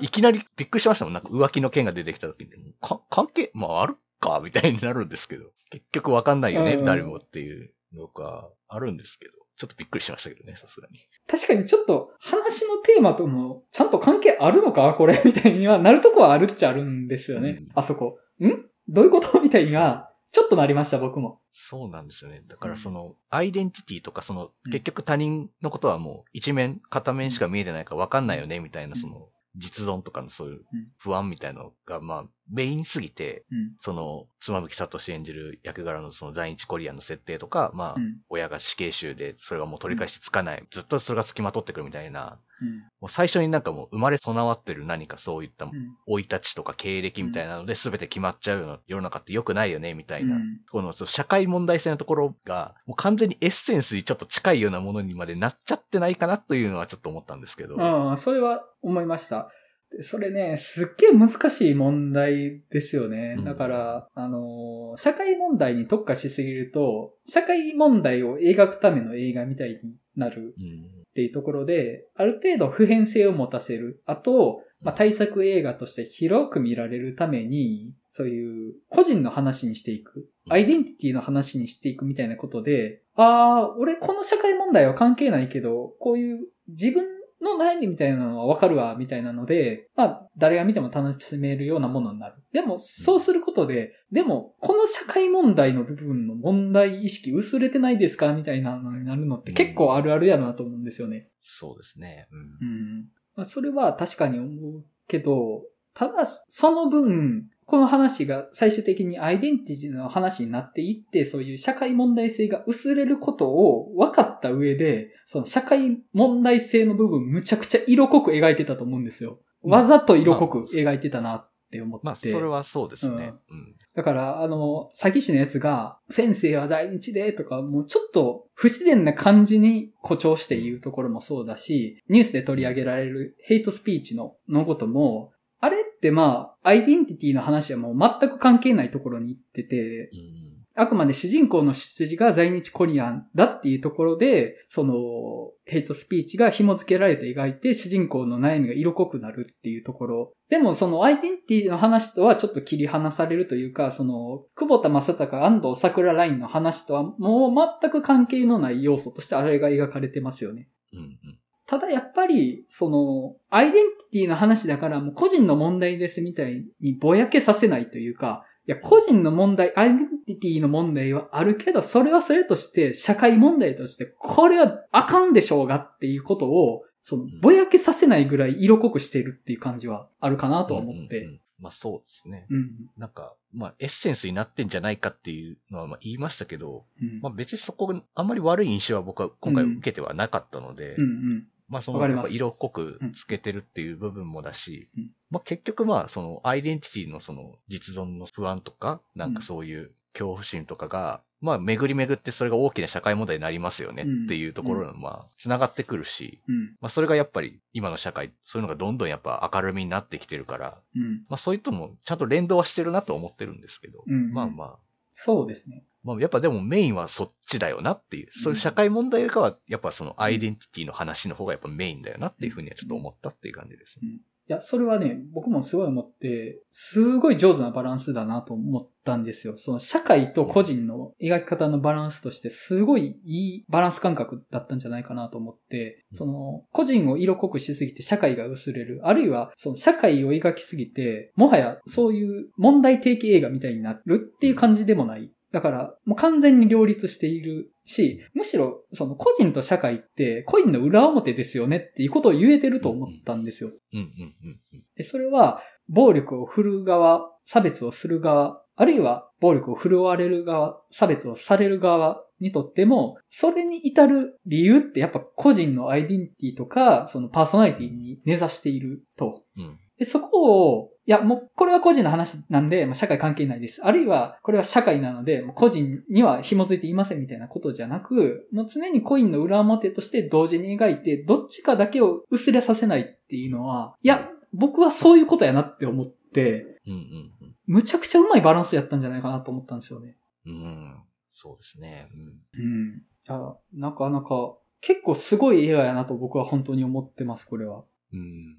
いきなりびっくりしましたもん。なんか浮気の件が出てきた時に、か、関係、まああるか、みたいになるんですけど、結局わかんないよね、うんうん誰もっていうのがあるんですけど、ちょっとびっくりしましたけどね、さすがに。確かにちょっと話のテーマともちゃんと関係あるのか？これみたいにはなるとこはあるっちゃあるんですよね。うんあそこ。ん？どういうこと？みたいには、ちょっとなりました、僕も。そうなんですよね。だからその、アイデンティティとか、その、結局他人のことはもう一面、片面しか見えてないから分かんないよね、みたいな、うんその、実存とかのそういううん不安みたいなのが、まあ、メインすぎて、うん。その、妻夫木聡演じる役柄のその在日コリアンの設定とか、まあ、うん。親が死刑囚で、それがもう取り返しつかない、ずっとそれが付きまとってくるみたいな、うん。もう最初になんかもう生まれ備わってる何かそういったうん。生い立ちとか経歴みたいなので全て決まっちゃうような世の中って良くないよね、みたいな。うんこの社会問題性のところが、もう完全にエッセンスにちょっと近いようなものにまでなっちゃってないかなというのはちょっと思ったんですけど。ああ、それは思いました。でそれね、すっげえ難しい問題ですよねう。んだから、あのー社会問題に特化しすぎると、社会問題を描くための映画みたいになるうん。っていうところで、ある程度普遍性を持たせる。あと、まあ、対策映画として広く見られるために、そういう個人の話にしていく。アイデンティティの話にしていくみたいなことで、ああ、俺この社会問題は関係ないけど、こういう自分の悩みみたいなのはわかるわ、みたいなので、まあ、誰が見ても楽しめるようなものになる。でも、そうすることで、でも、この社会問題の部分の問題意識薄れてないですかみたいなのになるのって結構あるあるやなと思うんですよね。そうですね。うん。うん。まあ、それは確かに思うけど、ただ、その分、この話が最終的にアイデンティティの話になっていって、そういう社会問題性が薄れることを分かった上で、その社会問題性の部分むちゃくちゃ色濃く描いてたと思うんですよ。わざと色濃く描いてたなって思って。まあ、それはそうですね。うん。だから、あの、詐欺師のやつが、先生は在日でとか、もうちょっと不自然な感じに誇張して言うところもそうだし、ニュースで取り上げられるヘイトスピーチののことも、あれってまあ、アイデンティティの話はもう全く関係ないところに行ってて、うんあくまで主人公の出自が在日コリアンだっていうところで、その、ヘイトスピーチが紐付けられて描いて、主人公の悩みが色濃くなるっていうところ。でも、そのアイデンティティの話とはちょっと切り離されるというか、その、久保田正孝安藤桜ラインの話とはもう全く関係のない要素としてあれが描かれてますよね。うんうんただやっぱり、その、アイデンティティの話だからもう個人の問題ですみたいにぼやけさせないというか、いや、個人の問題、アイデンティティの問題はあるけど、それはそれとして、社会問題として、これはあかんでしょうがっていうことを、その、ぼやけさせないぐらい色濃くしているっていう感じはあるかなとは思って。うんうんうんまあそうですね。うん。なんか、まあエッセンスになってんじゃないかっていうのはまあ言いましたけど、うん。まあ別にそこ、あんまり悪い印象は僕は今回受けてはなかったので、うんうん。まあその、色濃くつけてるっていう部分もだし、うんまあ結局まあそのアイデンティティのその実存の不安とか、なんかそういう恐怖心とかが、まあ巡り巡ってそれが大きな社会問題になりますよねっていうところにまあ繋がってくるし、うん。まあそれがやっぱり今の社会、そういうのがどんどんやっぱ明るみになってきてるから、うん。まあそういうともちゃんと連動はしてるなと思ってるんですけど、うん。まあまあ、そうですね。まあやっぱでもメインはそっちだよなっていう、そういう社会問題よりかは、やっぱそのアイデンティティの話の方がやっぱメインだよなっていうふうにはちょっと思ったっていう感じですね。いや、それはね、僕もすごい思って、すごい上手なバランスだなと思ったんですよ。その社会と個人の描き方のバランスとして、すごいいいバランス感覚だったんじゃないかなと思って、その、個人を色濃くしすぎて社会が薄れる。あるいは、その社会を描きすぎて、もはやそういう問題提起映画みたいになるっていう感じでもない。だから、もう完全に両立しているし、むしろ、その個人と社会ってコインの裏表ですよねっていうことを言えてると思ったんですよ。うんうんうんうん。でそれは、暴力を振るう側、差別をする側、あるいは暴力を振るわれる側、差別をされる側にとっても、それに至る理由ってやっぱ個人のアイデンティティとか、そのパーソナリティに根ざしていると。うんで、そこを、いや、もう、これは個人の話なんで、まあ、社会関係ないです。あるいは、これは社会なので、もう個人には紐づいていませんみたいなことじゃなく、もう常にコインの裏表として同時に描いて、どっちかだけを薄れさせないっていうのは、いや、僕はそういうことやなって思って、うんうんむちゃくちゃうまいバランスやったんじゃないかなと思ったんですよね。うん。うん。そうですね。うん。うん。いや、なかなか、結構すごい映画やなと僕は本当に思ってます、これは。うん。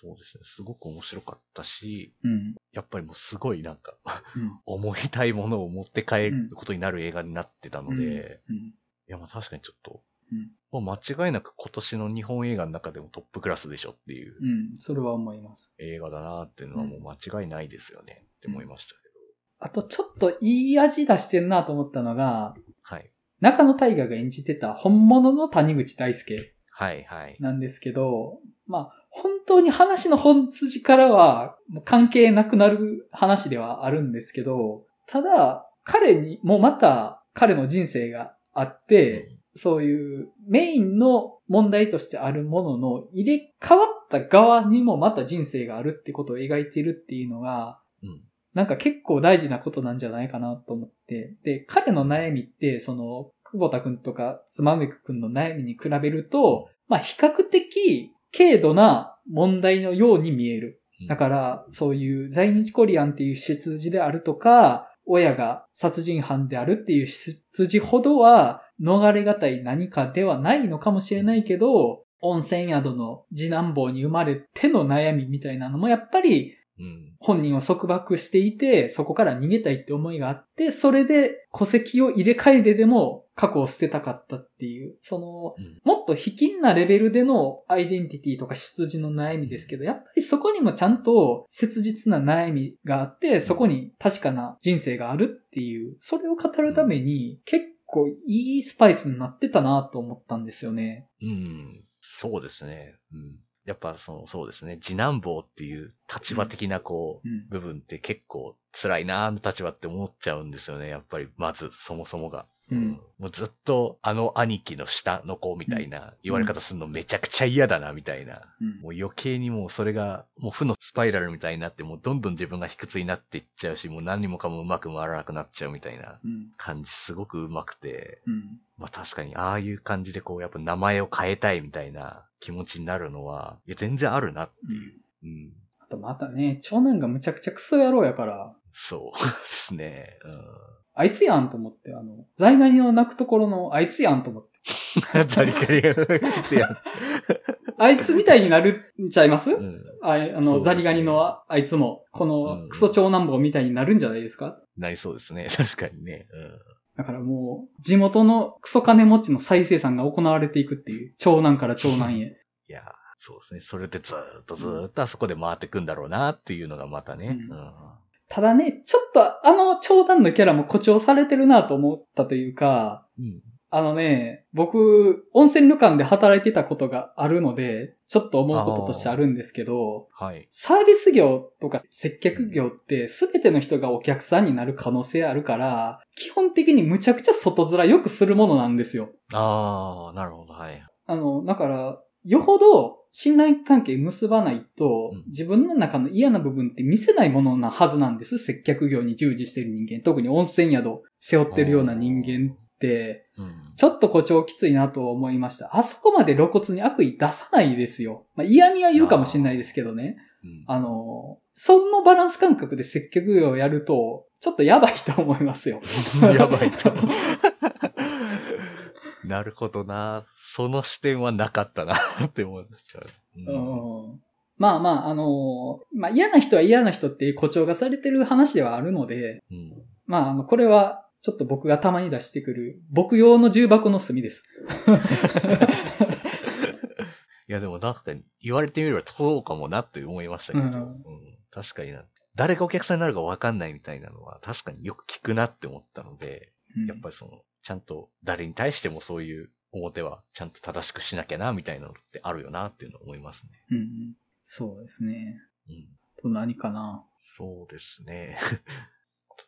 そうですね。すごく面白かったし、うん。やっぱりもうすごいなんか、うん。思いたいものを持って帰ることになる映画になってたので、うん。いやまあ確かにちょっと、うんもう間違いなく今年の日本映画の中でもトップクラスでしょっていううん。それは思います。映画だなっていうのはもう間違いないですよねって思いましたけど。あと、ちょっといい味出してるなと思ったのが、はい。中野大河が演じてた本物の谷口大輔はいはい。なんですけど、まあ、本当に話の本筋からは関係なくなる話ではあるんですけど、ただ、彼にもまた彼の人生があって、そういうメインの問題としてあるものの入れ替わった側にもまた人生があるってことを描いているっていうのが、うん。なんか結構大事なことなんじゃないかなと思って。で、彼の悩みって、その、久保田くんとかつまめくくんの悩みに比べると、まあ比較的軽度な問題のように見える。だから、そういう在日コリアンっていう出自であるとか、親が殺人犯であるっていう出自ほどは逃れがたい何かではないのかもしれないけど、温泉宿の次男坊に生まれての悩みみたいなのもやっぱりうん。本人を束縛していて、そこから逃げたいって思いがあって、それで戸籍を入れ替えてでも過去を捨てたかったっていう、その、うんもっと卑近なレベルでのアイデンティティとか出自の悩みですけど、やっぱりそこにもちゃんと切実な悩みがあって、そこに確かな人生があるっていう、それを語るために結構いいスパイスになってたなと思ったんですよね。うん。そうですね。うん。やっぱその、そうですね。次男坊っていう立場的なこう、うん。部分って結構辛いなあの立場って思っちゃうんですよね。やっぱり、まず、そもそもが。うんもうずっとあの兄貴の下の子みたいな言われ方するのめちゃくちゃ嫌だなみたいな。うん。もう余計にもうそれがもう負のスパイラルみたいになってもうどんどん自分が卑屈になっていっちゃうし、もう何もかもうまく回らなくなっちゃうみたいなうん。感じすごくうまくて、うん。まあ確かにああいう感じでこうやっぱ名前を変えたいみたいな気持ちになるのは、いや全然あるなってうん。いう。うん。あとまたね、長男がむちゃくちゃクソ野郎やから、そう ですね。うん。あいつやんと思って、あの、在外の泣くところのあいつやんと思って。ザリガニがやあいつみたいになるんちゃいます、うん。あいあの、ねザリガニのああいつも、こうのんクソ長男坊みたいになるんじゃないですか？なりそうですね。確かにね。うん。だからもう、地元のクソ金持ちの再生産が行われていくっていう、長男から長男へ。いや、そうですね。それでずーっとずーっとあそこで回ってくんだろうなっていうのがまたね。ううんん。ただね、ちょっとあの長男のキャラも誇張されてるなと思ったというか、うん。あのね、僕、温泉旅館で働いてたことがあるので、ちょっと思うこととしてあるんですけど、はい。サービス業とか接客業って全ての人がお客さんになる可能性あるから、基本的にむちゃくちゃ外面よくするものなんですよ。ああ、なるほど。はい。あの、だから、よほど信頼関係結ばないとうん、自分の中の嫌な部分って見せないものなはずなんです。接客業に従事してる人間。特に温泉宿背負ってるような人間って、うん。ちょっと誇張きついなと思いました。あそこまで露骨に悪意出さないですよ。まあ、嫌味は言うかもしれないですけどね。うんあの、そのバランス感覚で接客業をやると、ちょっとやばいと思いますよ。やばいと。なるほどな。その視点はなかったなって思いました。うんうんまあまあ、あのまあ嫌な人は嫌な人っていう誇張がされてる話ではあるので、うん。まあ、あの、これは、ちょっと僕がたまに出してくる、僕用の重箱の隅です。いやでも確かに言われてみればそうかもなって思いましたけど、うんうん確かにな。誰がお客さんになるかわかんないみたいなのは確かによく聞くなって思ったので、うんやっぱりその、ちゃんと誰に対してもそういう表はちゃんと正しくしなきゃなみたいなのってあるよなっていうのは思いますね。うんうんそうですね。うん。と何かな？そうですね。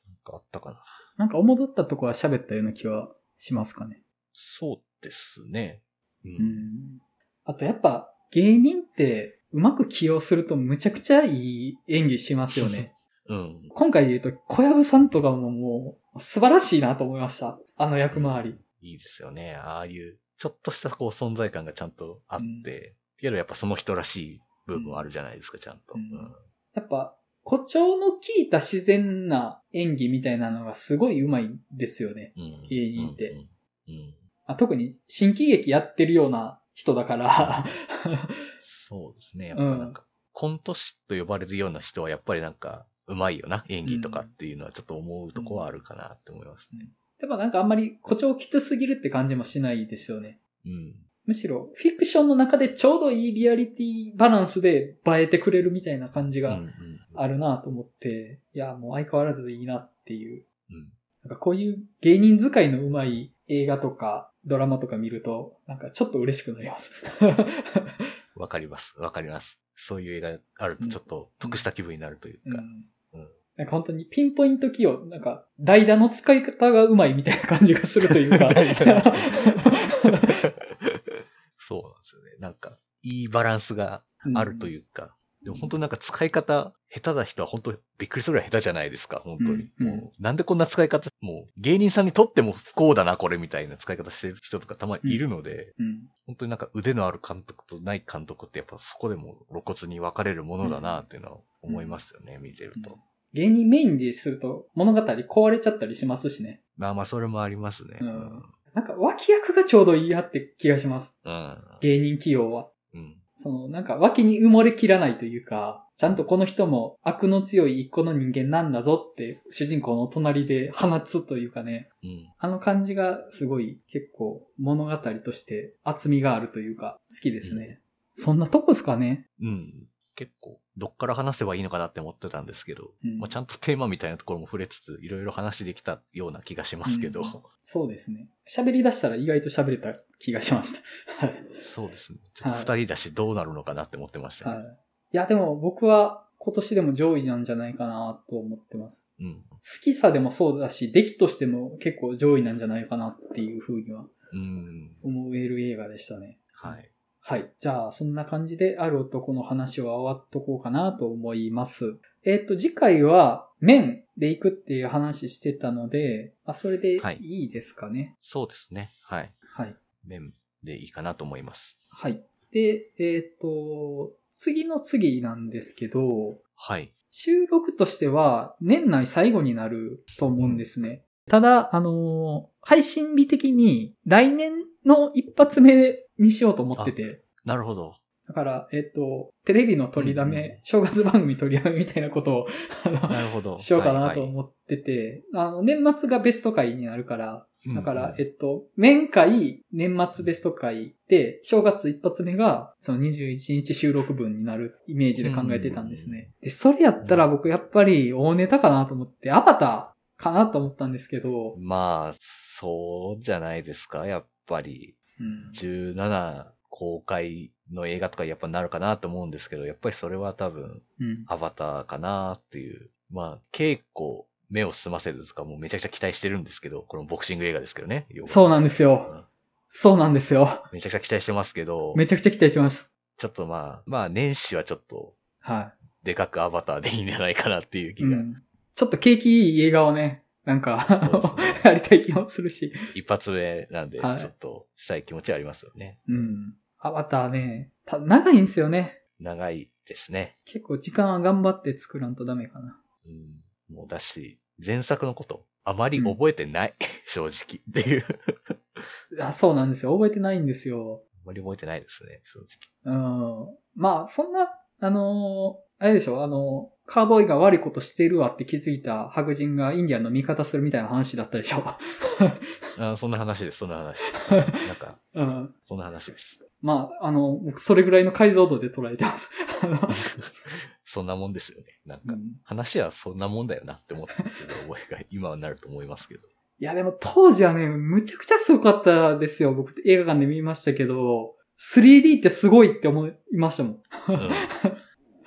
なんかあったかな？なんか、戻ったとこは喋ったような気はしますかね？そうですね。う。うんん。あと、やっぱ、芸人って、うまく起用するとむちゃくちゃいい演技しますよね。うん。今回で言うと、小籔さんとかももう、素晴らしいなと思いました。あの役回り。いいですよね。ああいう、ちょっとしたこう存在感がちゃんとあって、けどやっぱその人らしい部分あるじゃないですか、ちゃんと。ううんん。やっぱ、誇張の効いた自然な演技みたいなのがすごい上手いんですよね。うん。芸人ってうん。うん。あ特に新喜劇やってるような人だから、そうですね。やっぱなんか、コント師と呼ばれるような人はやっぱりなんか、うまいよな、演技とかっていうのはちょっと思うとこはあるかなって思いますね。でもなんかあんまり誇張きつすぎるって感じもしないですよね。うん。むしろ、フィクションの中でちょうどいいリアリティバランスで映えてくれるみたいな感じがあるなと思って、いや、もう相変わらずいいなっていう。うんなんかこういう芸人使いのうまい映画とかドラマとか見ると、なんかちょっと嬉しくなります。わかります。わかります。そういう映画あるとちょっと得した気分になるというか。うんうんなんか本当にピンポイント起用、なんか代打の使い方がうまいみたいな感じがするというか。そうなんですよね。なんか、いいバランスがあるというか、でも本当になんか使い方、下手な人は本当びっくりするぐらい下手じゃないですか、本当に。うんうんもうなんでこんな使い方、もう芸人さんにとっても不幸だな、これみたいな使い方してる人とかたまにいるので、うん。本当になんか腕のある監督とない監督ってやっぱそこでも露骨に分かれるものだなっていうのは思いますよね、見てると。芸人メインですると物語壊れちゃったりしますしね。まあまあそれもありますね。うんなんか脇役がちょうどいいやって気がします。うん。芸人起用は。うん。その、なんか脇に埋もれきらないというか、ちゃんとこの人も悪の強い一個の人間なんだぞって主人公の隣で放つというかね。うん。あの感じがすごい結構物語として厚みがあるというか好きですね。そんなとこですかね。うん。結構、どっから話せばいいのかなって思ってたんですけど、うんまあ、ちゃんとテーマみたいなところも触れつつ、いろいろ話できたような気がしますけど、うんそうですね。喋り出したら意外と喋れた気がしました。はい。そうですね。二人だしどうなるのかなって思ってましたね。はい。いや、でも僕は今年でも上位なんじゃないかなと思ってます。うん。好きさでもそうだし、出来としても結構上位なんじゃないかなっていうふうにはうん。思える映画でしたね。はい。はい。じゃあ、そんな感じで、ある男の話は終わっとこうかなと思います。えっ、と、次回は、麺で行くっていう話してたので、あ、それではいいいですかね。そうですね。はい。はい。麺でいいかなと思います。はい。で、えっ、と、次の次なんですけど、はい。収録としては年内最後になると思うんですね。ただ、あのー配信日的に来年の一発目にしようと思ってて。なるほど。だから、えっ、と、テレビの取りだめ、うんうん正月番組取りだめみたいなことを、あの、なるほど。しようかなとはい思ってて、あの、年末がベスト回になるから、はいだから、うんえっと、年会、年末ベスト回で、正月一発目が、その21日収録分になるイメージで考えてたんですね。で、それやったら僕やっぱり大ネタかなと思って、アバターかなと思ったんですけど、まあ、そうじゃないですか。やっぱり、うん、17公開の映画とかやっぱなるかなと思うんですけど、やっぱりそれは多分、うん。アバターかなっていう。まあ、稽古、目を澄ませるとかもうめちゃくちゃ期待してるんですけど、このボクシング映画ですけどね。そうなんですよ。そうなんですよ。めちゃくちゃ期待してますけど、めちゃくちゃ期待します。ちょっとまあ、まあ年始はちょっと、はでかくアバターでいいんじゃないかなっていうい。気が、うん。ちょっと景気いい映画をね、なんか、やりたい気もするし。一発目なんで、ちょはいっとしたい気持ちはありますよね。うん。アバターね、た長いんですよね。長いですね。結構時間は頑張って作らんとダメかな。うん。もうだし、前作のこと、あまり覚えてない。正直。っていう。あそうなんですよ。覚えてないんですよ。あまり覚えてないですね、正うん。まあ、そんな、あのーあれでしょ？あのーカーボーイが悪いことしてるわって気づいた白人がインディアンの味方するみたいな話だったでしょ直。あそんな話です、そんな話。なんか、うん。そんな話です。まあ、あの、僕それぐらいの解像度で捉えてます。そんなもんですよね。なんか、うん話はそんなもんだよなって思ってる覚えが今はなると思いますけど。いや、でも当時はね、むちゃくちゃすごかったですよ。僕映画館で見ましたけど、3D ってすごいって思いましたもん。うん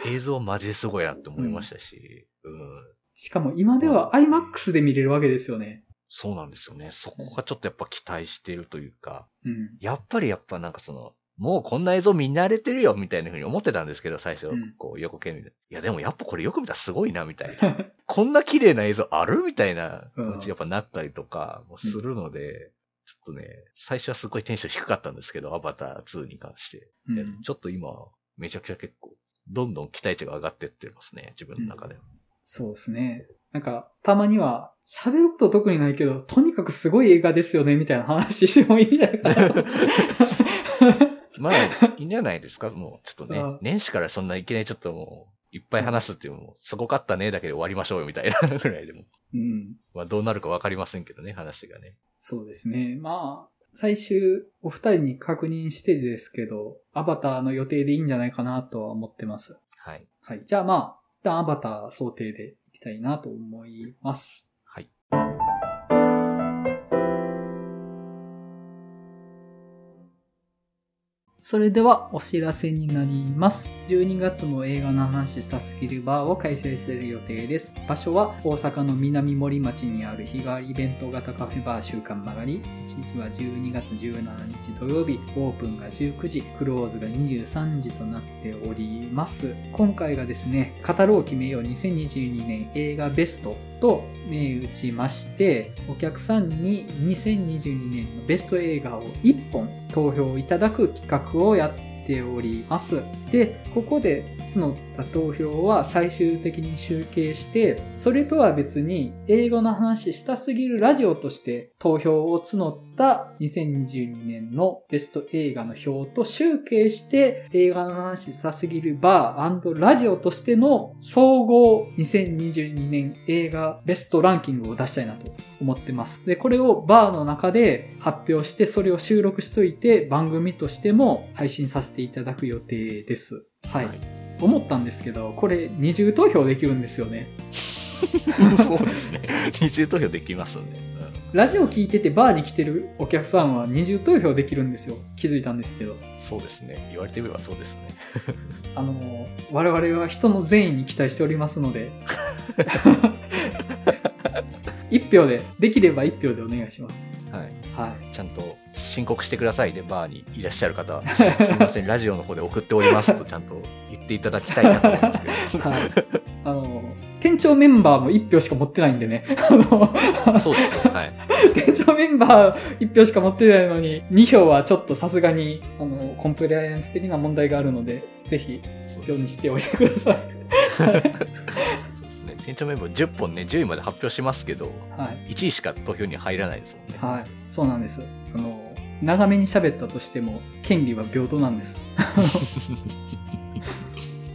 映像マジですごいなって思いましたし、うん。しかも今では IMAX で見れるわけですよね。そうなんですよね。そこがちょっとやっぱ期待してるというか、うん。やっぱりやっぱなんかその、もうこんな映像見慣れてるよみたいな風に思ってたんですけど、最初うん、こう横見で。いやでもやっぱこれよく見たらすごいなみたいな。こんな綺麗な映像あるみたいな気持ちやっぱなったりとかもするので、ちょっとね、最初はすごいテンション低かったんですけど、アバター2に関して。うんちょっと今、めちゃくちゃ結構、どんどん期待値が上がってってますね、自分の中では。そうですね。なんか、たまには、喋ること特にないけど、とにかくすごい映画ですよね、みたいな話してもいいんじゃないかなと。まあ、いいんじゃないですかもう、ちょっとね年始からそんないきなりちょっともう、いっぱい話すっていうのも、すごかったねだけで終わりましょうよみたいなぐらいでも。うん。まあ、どうなるかわかりませんけどね、話がね。そうですね。まあ、最終、お二人に確認してですけど、アバターの予定でいいんじゃないかなとは思ってます。はい。はい。じゃあまあ、一旦アバター想定でいきたいなと思います。それではお知らせになります。12月も映画の話したスキルバーを開催する予定です。場所は大阪の南森町にある日替わりイベント型カフェバー週刊曲がり。1日は12月17日土曜日。オープンが19時、クローズが23時となっております。今回がですね、語ろう決めよう2022年映画ベストと銘打ちまして、お客さんに2022年のベスト映画を1本投票いただく企画をやっております。で、ここで募っ投票は最終的に集計して、それとは別に英語の話したすぎるラジオとして投票を募った2022年のベスト映画の表と集計して映画の話したすぎるバーラジオとしての総合2022年映画ベストランキングを出したいなと思ってます。で、これをバーの中で発表して、それを収録しといて、番組としても配信させていただく予定です。はい。思ったんですけど、これ二重投票できるんですよね。そうですね。二重投票できますんで。うんラジオ聞いててバーに来てるお客さんは二重投票できるんですよ。気づいたんですけど。そうですね。言われてみればそうですね。あの、我々は人の善意に期待しておりますので、一票で、できれば一票でお願いします。はい。はい。ちゃんと申告してくださいね、バーにいらっしゃる方は。すみません、ラジオの方で送っておりますとちゃんと言っていただきたいなと思うんですけど。はい。あの、店長メンバーも一票しか持ってないんでね。あの、そうですね。はい。店長メンバー一票しか持ってないのに、二票はちょっとさすがに、あの、コンプライアンス的な問題があるので、ぜひ、票にしておいてください。ね店長メンバー10本ね、10位まで発表しますけど、はい。1位しか投票に入らないですもんね。はい。そうなんです。あの、長めに喋ったとしても、権利は平等なんです。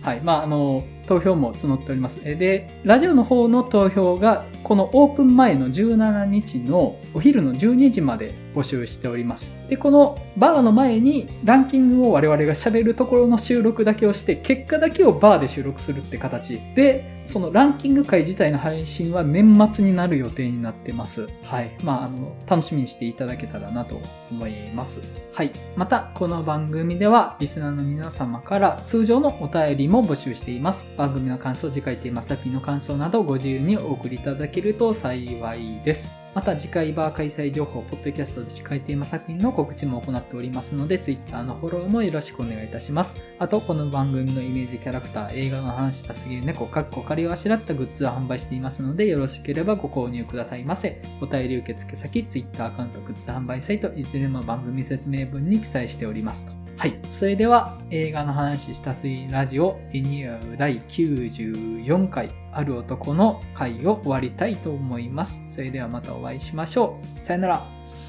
はい。まあ、あの、投票も募っております。で、ラジオの方の投票が、このオープン前の17日のお昼の12時まで募集しております。で、このバーの前にランキングを我々が喋るところの収録だけをして、結果だけをバーで収録するって形で、そのランキング会自体の配信は年末になる予定になってます。はい。まあ、あの、楽しみにしていただけたらなと思います。はい。また、この番組では、リスナーの皆様から通常のお便りも募集しています。番組の感想、次回テーマ作品の感想などご自由にお送りいただけると幸いです。また次回バー開催情報、ポッドキャスト次回テーマ作品の告知も行っておりますので、Twitter のフォローもよろしくお願いいたします。あと、この番組のイメージキャラクター、映画の話したすぎる猫、かっこ仮をあしらったグッズを販売していますので、よろしければご購入くださいませ。お便り受付先、Twitter アカウント、グッズ販売サイト、いずれも番組説明文に記載しておりますと。はい。それでは、映画の話したすぎラジオ、リニューアル第94回、ある男の回を終わりたいと思います。それではまたお会いしましょう。さよなら。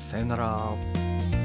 さよなら。